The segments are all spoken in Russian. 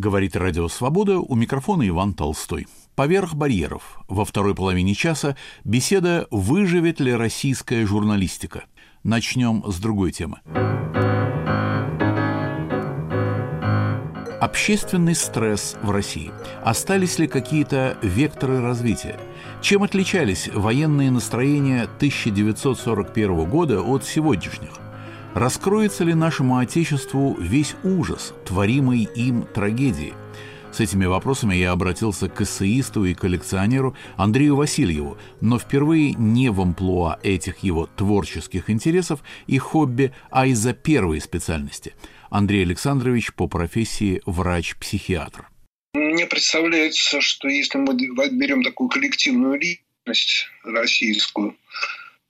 Говорит Радио Свобода, у микрофона Иван Толстой. Поверх барьеров. Во второй половине часа беседа «Выживет ли российская журналистика?». Начнем с другой темы. Общественный стресс в России. Остались ли какие-то векторы развития? Чем отличались военные настроения 1941 года от сегодняшних? Раскроется ли нашему Отечеству весь ужас, творимый им трагедии? С этими вопросами я обратился к эссеисту и коллекционеру Андрею Васильеву, но впервые не в амплуа этих его творческих интересов и хобби, а из-за первой специальности. Андрей Александрович по профессии врач-психиатр. Мне представляется, что если мы берем такую коллективную личность российскую,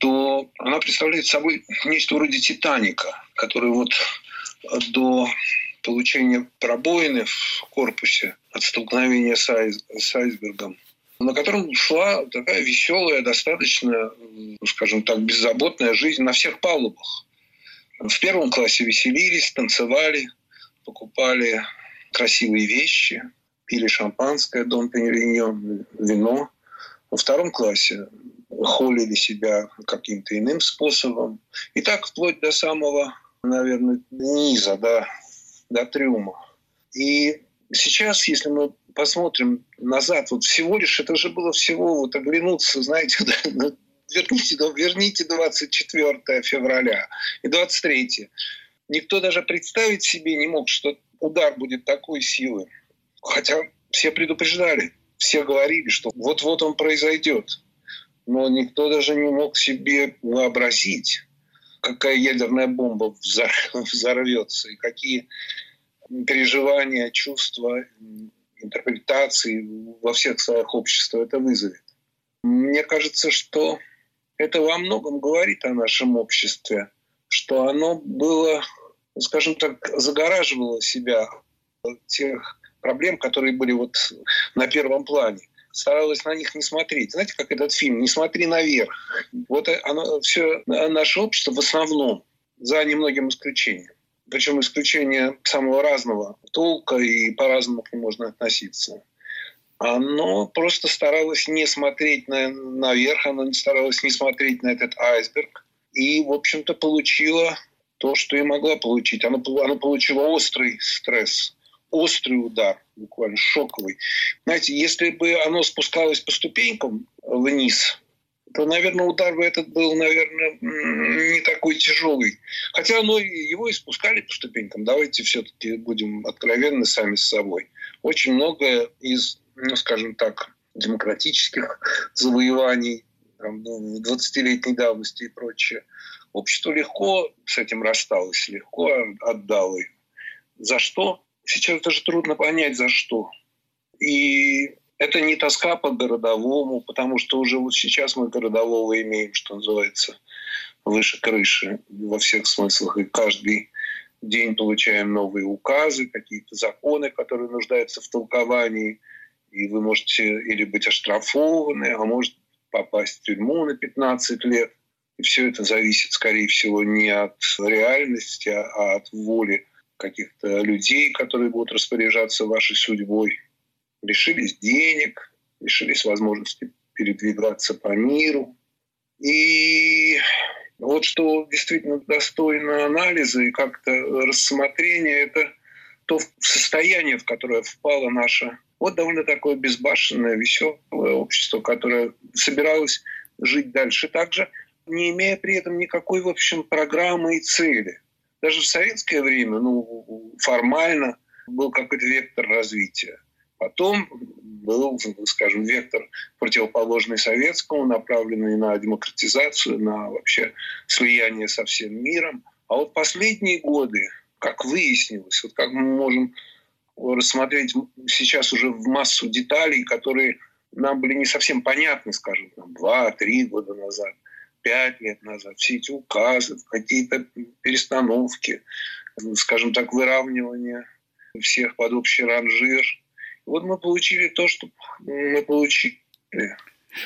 то она представляет собой нечто вроде Титаника, который вот до получения пробоины в корпусе от столкновения с, айс, с айсбергом, на котором шла такая веселая, достаточно, скажем так, беззаботная жизнь на всех палубах. В первом классе веселились, танцевали, покупали красивые вещи, пили шампанское, дом Периньон, вино. Во втором классе холили себя каким-то иным способом. И так вплоть до самого, наверное, низа, до, до трюма. И сейчас, если мы посмотрим назад, вот всего лишь, это же было всего вот оглянуться, знаете, верните, верните 24 февраля и 23. Никто даже представить себе не мог, что удар будет такой силы. Хотя все предупреждали, все говорили, что вот-вот он произойдет но никто даже не мог себе вообразить, какая ядерная бомба взорвется и какие переживания, чувства, интерпретации во всех слоях общества это вызовет. Мне кажется, что это во многом говорит о нашем обществе, что оно было, скажем так, загораживало себя от тех проблем, которые были вот на первом плане старалась на них не смотреть. Знаете, как этот фильм «Не смотри наверх». Вот оно, все наше общество в основном, за немногим исключением, причем исключения самого разного толка и по-разному к нему можно относиться. Оно просто старалось не смотреть на, наверх, оно старалось не смотреть на этот айсберг. И, в общем-то, получило то, что и могла получить. Оно, оно получило острый стресс – острый удар, буквально шоковый. Знаете, если бы оно спускалось по ступенькам вниз, то, наверное, удар бы этот был, наверное, не такой тяжелый. Хотя оно, его и спускали по ступенькам. Давайте все-таки будем откровенны сами с собой. Очень многое из, ну, скажем так, демократических завоеваний, 20-летней ну, давности и прочее, общество легко с этим рассталось, легко отдало. За что? Сейчас даже трудно понять, за что. И это не тоска по городовому, потому что уже вот сейчас мы городового имеем, что называется, выше крыши во всех смыслах. И каждый день получаем новые указы, какие-то законы, которые нуждаются в толковании. И вы можете или быть оштрафованы, а может попасть в тюрьму на 15 лет. И все это зависит, скорее всего, не от реальности, а от воли каких-то людей, которые будут распоряжаться вашей судьбой. Лишились денег, лишились возможности передвигаться по миру. И вот что действительно достойно анализа и как-то рассмотрения, это то состояние, в которое впало наше вот довольно такое безбашенное, веселое общество, которое собиралось жить дальше также, не имея при этом никакой, в общем, программы и цели – даже в советское время, ну, формально был какой-то вектор развития. Потом был, скажем, вектор противоположный советскому, направленный на демократизацию, на вообще слияние со всем миром. А вот последние годы, как выяснилось, вот как мы можем рассмотреть сейчас уже в массу деталей, которые нам были не совсем понятны, скажем, два-три года назад – пять лет назад, все эти указы, какие-то перестановки, скажем так, выравнивание всех под общий ранжир. вот мы получили то, что мы получили.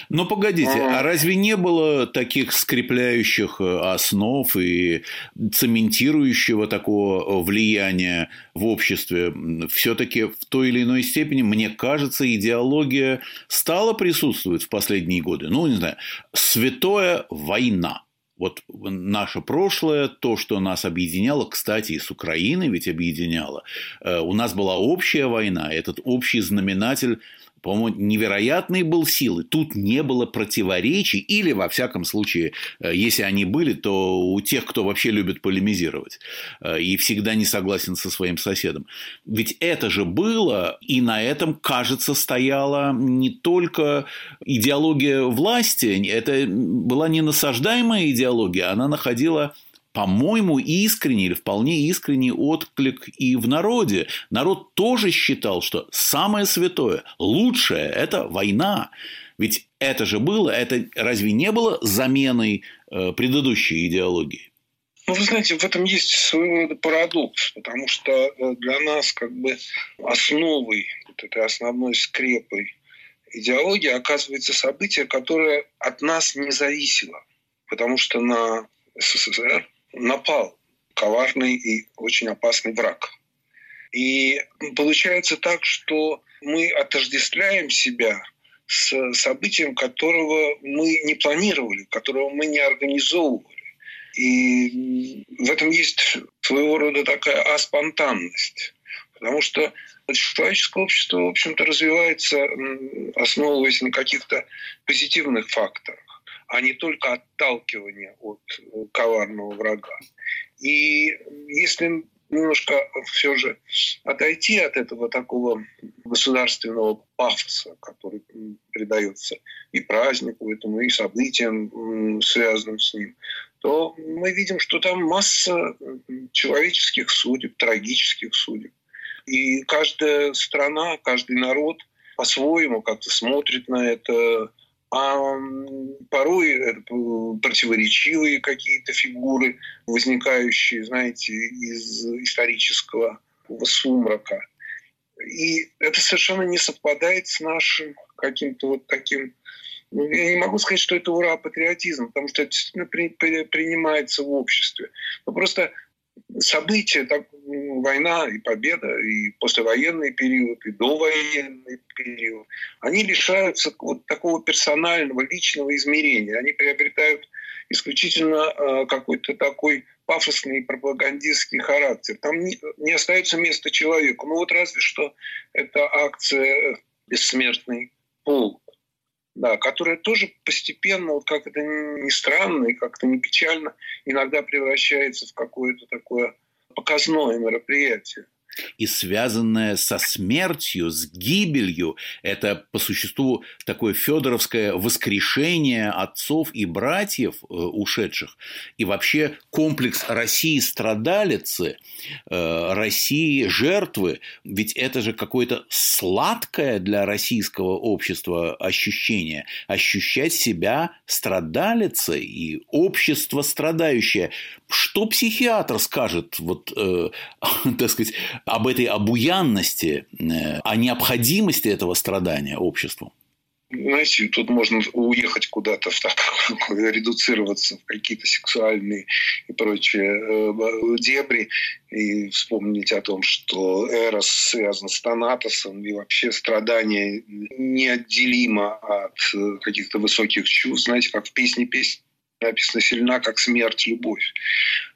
Но погодите, а разве не было таких скрепляющих э, основ и цементирующего такого влияния в обществе? Все-таки в той или иной степени, мне кажется, идеология стала присутствовать в последние годы. Ну, не знаю, святое война. Вот наше прошлое, то, что нас объединяло, кстати, и с Украиной ведь объединяло. Э, у нас была общая война, этот общий знаменатель по-моему, невероятной был силы. Тут не было противоречий, или, во всяком случае, э, если они были, то у тех, кто вообще любит полемизировать э, и всегда не согласен со своим соседом. Ведь это же было, и на этом, кажется, стояла не только идеология власти, это была не насаждаемая идеология, она находила по-моему, искренний или вполне искренний отклик и в народе. Народ тоже считал, что самое святое, лучшее – это война. Ведь это же было, это разве не было заменой э, предыдущей идеологии? Ну, вы знаете, в этом есть своего рода парадокс, потому что э, для нас как бы основой, вот этой основной скрепой идеологии оказывается событие, которое от нас не зависело. Потому что на СССР напал коварный и очень опасный враг. И получается так, что мы отождествляем себя с событием, которого мы не планировали, которого мы не организовывали. И в этом есть своего рода такая аспонтанность. Потому что человеческое общество, в общем-то, развивается, основываясь на каких-то позитивных факторах а не только отталкивание от э, коварного врага. И если немножко все же отойти от этого такого государственного пафоса, который придается и празднику этому, и событиям, связанным с ним, то мы видим, что там масса человеческих судеб, трагических судеб. И каждая страна, каждый народ по-своему как-то смотрит на это, а порой э, противоречивые какие-то фигуры, возникающие, знаете, из исторического сумрака. И это совершенно не совпадает с нашим каким-то вот таким... Ну, я не могу сказать, что это ура патриотизм, потому что это действительно при, при, принимается в обществе. Но просто события, так, война и победа, и послевоенный период, и довоенный период, они лишаются вот такого персонального, личного измерения. Они приобретают исключительно э, какой-то такой пафосный пропагандистский характер. Там не, не остается места человеку. Ну вот разве что это акция «Бессмертный полк», да, которая тоже постепенно, вот как это ни странно и как-то не печально, иногда превращается в какое-то такое показное мероприятие и связанное со смертью, с гибелью. Это по существу такое федоровское воскрешение отцов и братьев э, ушедших. И вообще комплекс России страдалицы, э, России жертвы. Ведь это же какое-то сладкое для российского общества ощущение. Ощущать себя страдалицей и общество страдающее. Что психиатр скажет, вот, э, так сказать, об этой обуянности, э, о необходимости этого страдания обществу? Знаете, тут можно уехать куда-то редуцироваться в какие-то сексуальные и прочие э, дебри и вспомнить о том, что Эрос связан с Танатосом и вообще страдание неотделимо от э, каких-то высоких чувств. Знаете, как в песне песни написано «сильна, как смерть, любовь».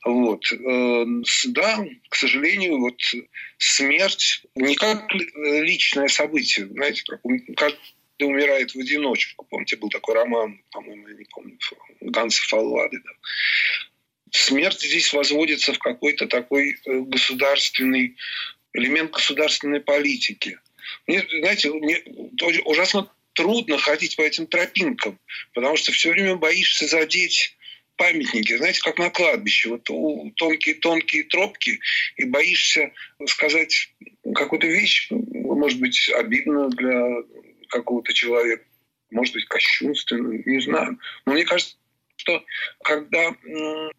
Вот. Э, да, к сожалению, вот смерть не как личное событие, знаете, как, каждый умирает в одиночку. Помните, был такой роман, по-моему, я не помню, Ганса Фаллады. Да. Смерть здесь возводится в какой-то такой э, государственный элемент государственной политики. Мне, знаете, мне ужасно трудно ходить по этим тропинкам, потому что все время боишься задеть памятники, знаете, как на кладбище, вот тонкие-тонкие тропки, и боишься сказать какую-то вещь, может быть, обидную для какого-то человека, может быть, кощунственную, не знаю. Но мне кажется, что когда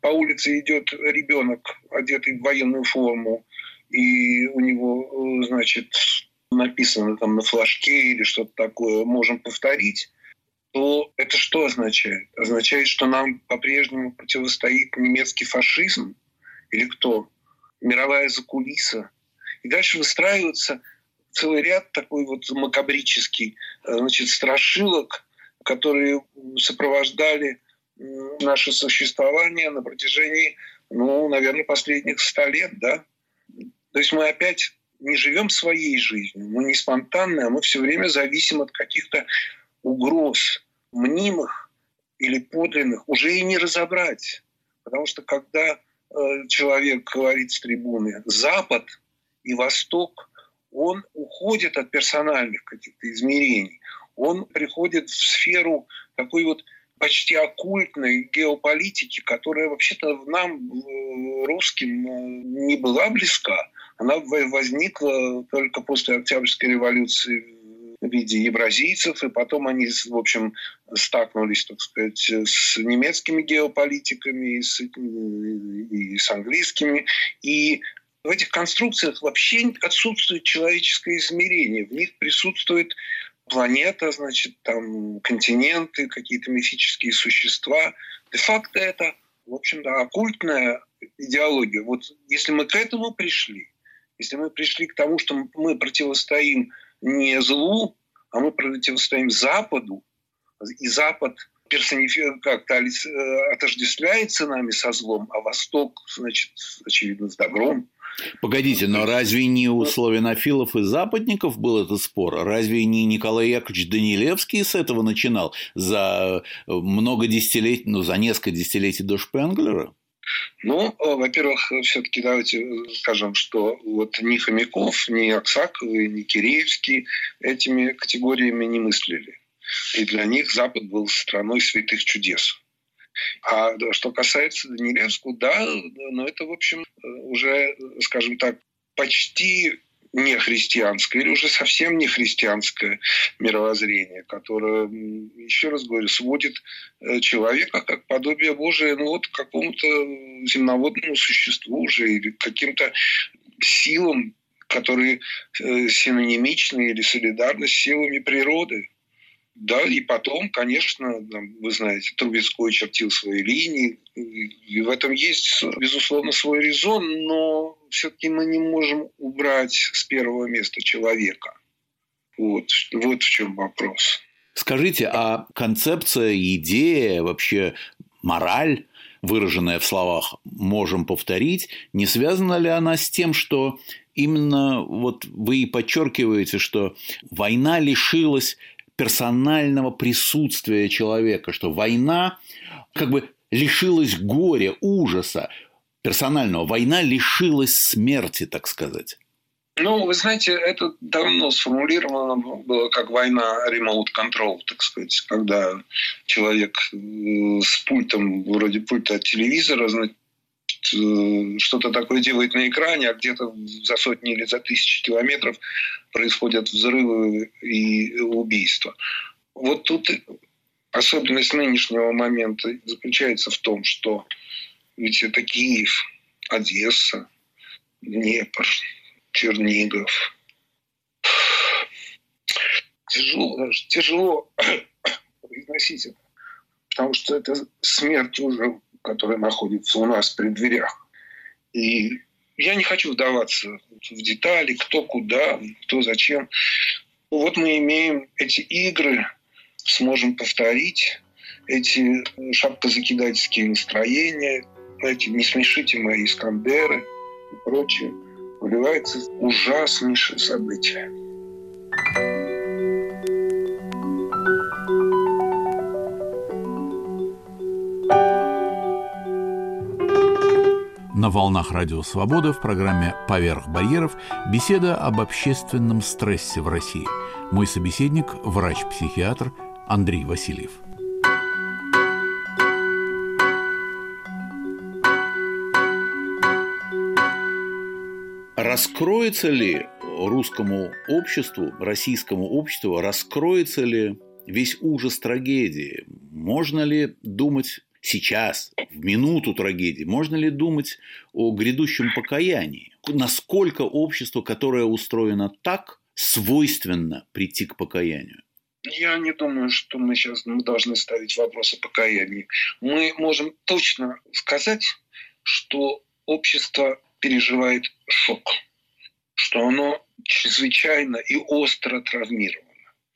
по улице идет ребенок, одетый в военную форму, и у него, значит, написано там на флажке или что-то такое, можем повторить, то это что означает? Означает, что нам по-прежнему противостоит немецкий фашизм или кто? Мировая закулиса. И дальше выстраивается целый ряд такой вот макабрический э, значит, страшилок, которые сопровождали наше существование на протяжении, ну, наверное, последних ста лет, да. То есть мы опять не живем своей жизнью, мы не спонтанные, а мы все время зависим от каких-то угроз, мнимых или подлинных, уже и не разобрать. Потому что когда э, человек говорит с трибуны «Запад» и «Восток», он уходит от персональных каких-то измерений. Он приходит в сферу такой вот почти оккультной геополитики, которая вообще-то нам, русским, э, не была близка. Она возникла только после Октябрьской революции в виде евразийцев, и потом они, в общем, стакнулись, так сказать, с немецкими геополитиками, и с, и с английскими. И в этих конструкциях вообще отсутствует человеческое измерение. В них присутствует планета, значит, там континенты, какие-то мифические существа. Де-факто это, в общем-то, оккультная идеология. Вот если мы к этому пришли, если мы пришли к тому, что мы противостоим не злу, а мы противостоим Западу, и Запад как-то э, отождествляется нами со злом, а Восток, значит, очевидно, с добром. Погодите, но разве не у славянофилов и западников был этот спор? Разве не Николай Яковлевич Данилевский с этого начинал за много десятилетий, ну, за несколько десятилетий до Шпенглера? Ну, э, во-первых, все-таки давайте скажем, что вот ни Хомяков, ни Аксаковы, ни Киреевский этими категориями не мыслили. И для них Запад был страной святых чудес. А что касается Данилевского, да, но это, в общем, уже, скажем так, почти не христианское или уже совсем не христианское мировоззрение, которое, еще раз говорю, сводит э, человека как подобие Божие ну, вот к какому-то земноводному существу уже или каким-то силам, которые э, синонимичны или солидарны с силами природы. Да, и потом, конечно, вы знаете, Трубецкой чертил свои линии, и в этом есть, безусловно, свой резон, но все-таки мы не можем убрать с первого места человека. Вот, вот в чем вопрос. Скажите, а концепция, идея, вообще мораль, выраженная в словах «можем повторить», не связана ли она с тем, что именно вот вы и подчеркиваете, что война лишилась персонального присутствия человека, что война как бы лишилась горя, ужаса персонального. Война лишилась смерти, так сказать. Ну, вы знаете, это давно сформулировано было как война remote control, так сказать, когда человек э, с пультом, вроде пульта от телевизора, Э, что-то такое делает на экране, а где-то за сотни или за тысячи километров происходят взрывы и убийства. Вот тут особенность нынешнего момента заключается в том, что ведь это Киев, Одесса, Днепр, Чернигов. Тяжело, тяжело произносить это, потому что это смерть уже которая находится у нас при дверях. И я не хочу вдаваться в детали, кто куда, кто зачем. Вот мы имеем эти игры, сможем повторить эти шапкозакидательские настроения, эти «не смешите мои Искандеры» и прочее. Выливается ужаснейшее событие. На волнах Радио Свобода в программе «Поверх барьеров» беседа об общественном стрессе в России. Мой собеседник – врач-психиатр Андрей Васильев. Раскроется ли русскому обществу, российскому обществу, раскроется ли весь ужас трагедии? Можно ли думать сейчас, в минуту трагедии, можно ли думать о грядущем покаянии? Насколько общество, которое устроено так, свойственно прийти к покаянию? Я не думаю, что мы сейчас мы должны ставить вопрос о покаянии. Мы можем точно сказать, что общество переживает шок, что оно чрезвычайно и остро травмировано.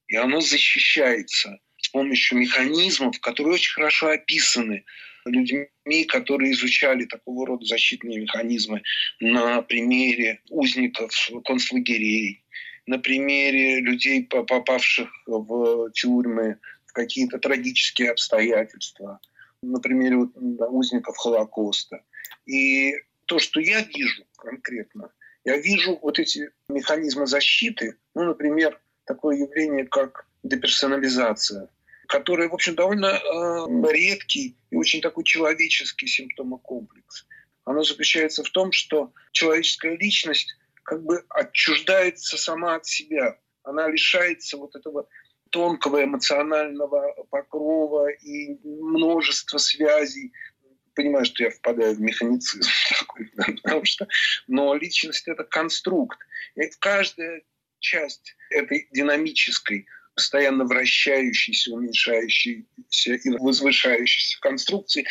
И оно защищается с помощью механизмов, которые очень хорошо описаны людьми, которые изучали такого рода защитные механизмы на примере узников концлагерей, на примере людей, попавших в тюрьмы, в какие-то трагические обстоятельства, на примере узников Холокоста. И то, что я вижу конкретно, я вижу вот эти механизмы защиты, ну, например, такое явление, как деперсонализация, которое, в общем, довольно э, редкий и очень такой человеческий симптомокомплекс. Оно заключается в том, что человеческая личность как бы отчуждается сама от себя. Она лишается вот этого тонкого эмоционального покрова и множества связей. Понимаю, что я впадаю в механицизм такой, потому что... Но личность — это конструкт. И каждая часть этой динамической, постоянно вращающейся, уменьшающейся и возвышающейся конструкции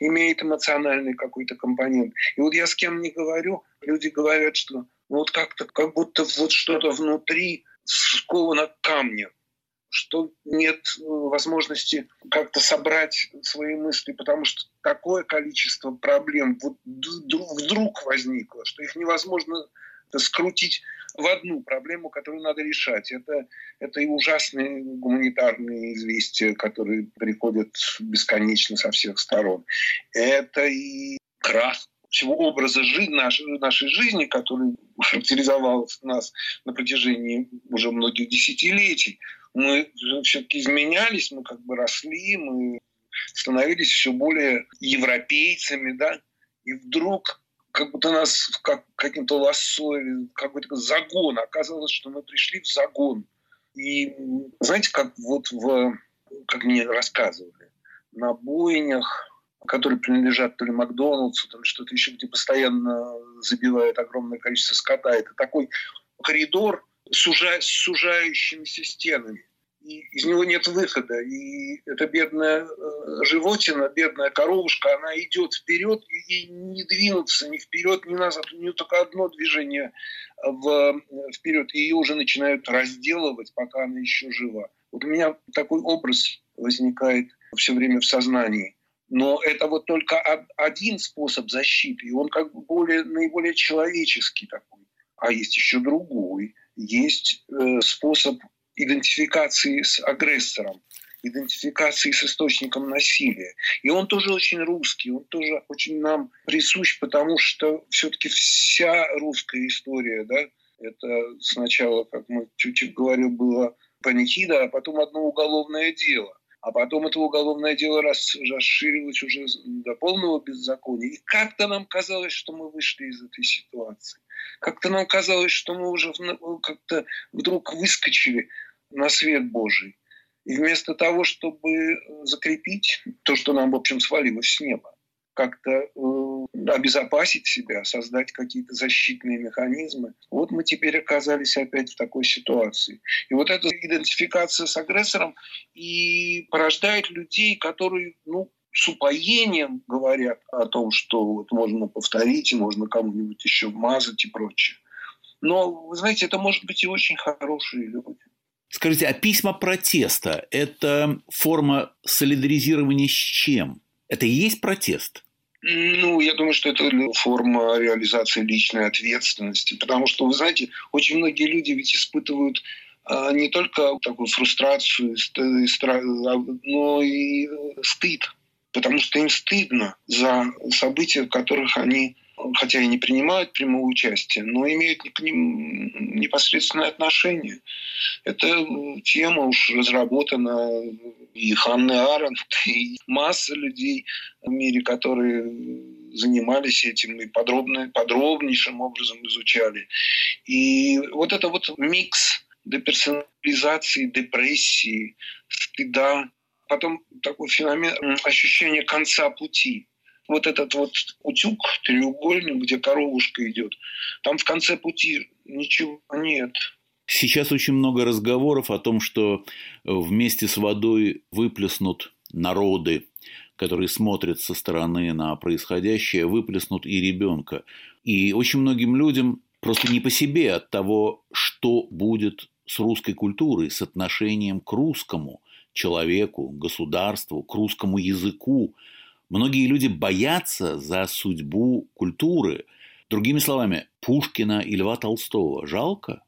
имеет эмоциональный какой-то компонент. И вот я с кем не говорю, люди говорят, что вот как-то, как будто вот что-то внутри сковано камнем что нет э, возможности как-то собрать свои мысли, потому что такое количество проблем вот вдруг возникло, что их невозможно скрутить в одну проблему, которую надо решать. Это, это и ужасные гуманитарные известия, которые приходят бесконечно со всех сторон. Это и крах всего образа жизни, нашей, нашей жизни, который характеризовал нас на протяжении уже многих десятилетий. Мы все-таки изменялись, мы как бы росли, мы становились все более европейцами, да, и вдруг как будто нас как каким-то лассо, какой-то загон. Оказалось, что мы пришли в загон. И знаете, как вот в, как мне рассказывали, на бойнях которые принадлежат то ли Макдоналдсу, ли что-то еще, где постоянно забивают огромное количество скота. Это такой коридор с сужающимися стенами. Из него нет выхода. И эта бедная э, животина, бедная коровушка, она идет вперед, и не двинуться ни вперед, ни назад. У нее только одно движение в, вперед. И ее уже начинают разделывать, пока она еще жива. Вот у меня такой образ возникает все время в сознании. Но это вот только один способ защиты, и он как бы более, наиболее человеческий такой. А есть еще другой. Есть э, способ идентификации с агрессором, идентификации с источником насилия. И он тоже очень русский, он тоже очень нам присущ, потому что все-таки вся русская история, да, это сначала, как мы чуть-чуть говорил, было панихида, а потом одно уголовное дело. А потом это уголовное дело расширилось уже до полного беззакония. И как-то нам казалось, что мы вышли из этой ситуации. Как-то нам казалось, что мы уже как-то вдруг выскочили на свет Божий. И вместо того, чтобы закрепить то, что нам, в общем, свалилось с неба, как-то э, обезопасить себя, создать какие-то защитные механизмы. Вот мы теперь оказались опять в такой ситуации. И вот эта идентификация с агрессором и порождает людей, которые, ну, с упоением говорят о том, что вот можно повторить, и можно кому-нибудь еще вмазать и прочее. Но, вы знаете, это может быть и очень хорошие люди. Скажите, а письма протеста – это форма солидаризирования с чем? Это и есть протест? Ну, я думаю, что это форма реализации личной ответственности, потому что, вы знаете, очень многие люди ведь испытывают а, не только такую фрустрацию, а, но и стыд, потому что им стыдно за события, в которых они хотя и не принимают прямого участия, но имеют к ним непосредственное отношение. Эта тема уж разработана и Ханны Аренд, и масса людей в мире, которые занимались этим и подробно, подробнейшим образом изучали. И вот это вот микс деперсонализации, депрессии, стыда, потом такой феномен ощущения конца пути – вот этот вот утюг, треугольник, где коровушка идет, там в конце пути ничего нет. Сейчас очень много разговоров о том, что вместе с водой выплеснут народы, которые смотрят со стороны на происходящее, выплеснут и ребенка. И очень многим людям просто не по себе от того, что будет с русской культурой, с отношением к русскому человеку, государству, к русскому языку. Многие люди боятся за судьбу культуры. Другими словами, Пушкина и Льва Толстого жалко?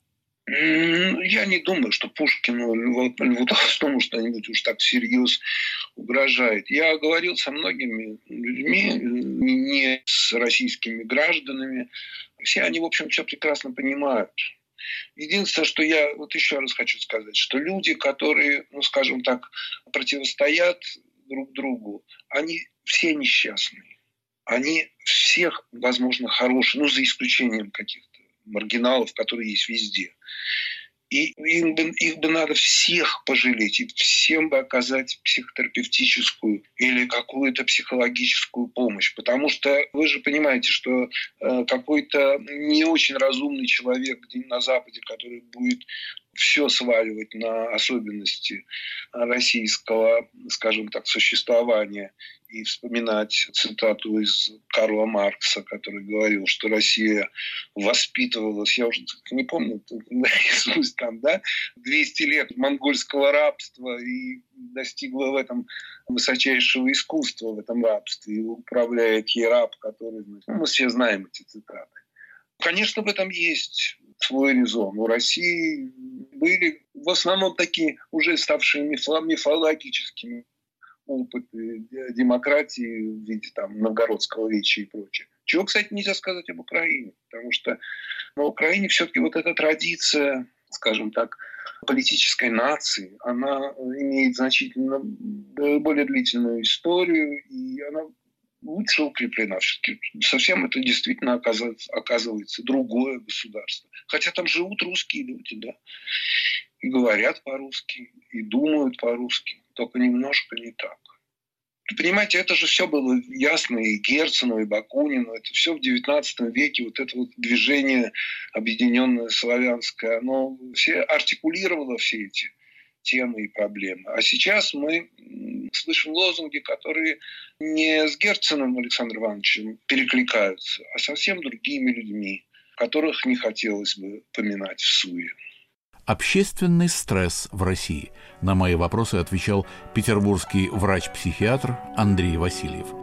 Я не думаю, что Пушкину, Льву, Толстому что-нибудь уж так всерьез угрожает. Я говорил со многими людьми, не с российскими гражданами. Все они, в общем, все прекрасно понимают. Единственное, что я вот еще раз хочу сказать, что люди, которые, ну, скажем так, противостоят друг другу, они все несчастные. Они всех, возможно, хорошие, ну, за исключением каких-то маргиналов, которые есть везде. И им бы, их бы надо всех пожалеть, и всем бы оказать психотерапевтическую или какую-то психологическую помощь. Потому что вы же понимаете, что э, какой-то не очень разумный человек где на Западе, который будет все сваливать на особенности российского, скажем так, существования и вспоминать цитату из Карла Маркса, который говорил, что Россия воспитывалась, я уже не помню, там, да, 200 лет монгольского рабства и достигла в этом высочайшего искусства в этом рабстве, и управляет ей раб, который, ну, мы все знаем эти цитаты. Конечно, в этом есть свой резон. У России были в основном такие уже ставшие мифологическими опыты демократии в виде там, новгородского веча и прочее. Чего, кстати, нельзя сказать об Украине, потому что на Украине все-таки вот эта традиция, скажем так, политической нации, она имеет значительно более длительную историю, и она лучше укреплена. Совсем это действительно оказывается, оказывается другое государство. Хотя там живут русские люди, да, и говорят по-русски, и думают по-русски, только немножко не так. Понимаете, это же все было ясно и Герцену, и Бакунину. Это все в XIX веке, вот это вот движение объединенное славянское, оно все артикулировало все эти темы и проблемы. А сейчас мы слышим лозунги, которые не с Герценом Александром Ивановичем перекликаются, а совсем другими людьми, которых не хотелось бы поминать в суе. Общественный стресс в России. На мои вопросы отвечал петербургский врач-психиатр Андрей Васильев.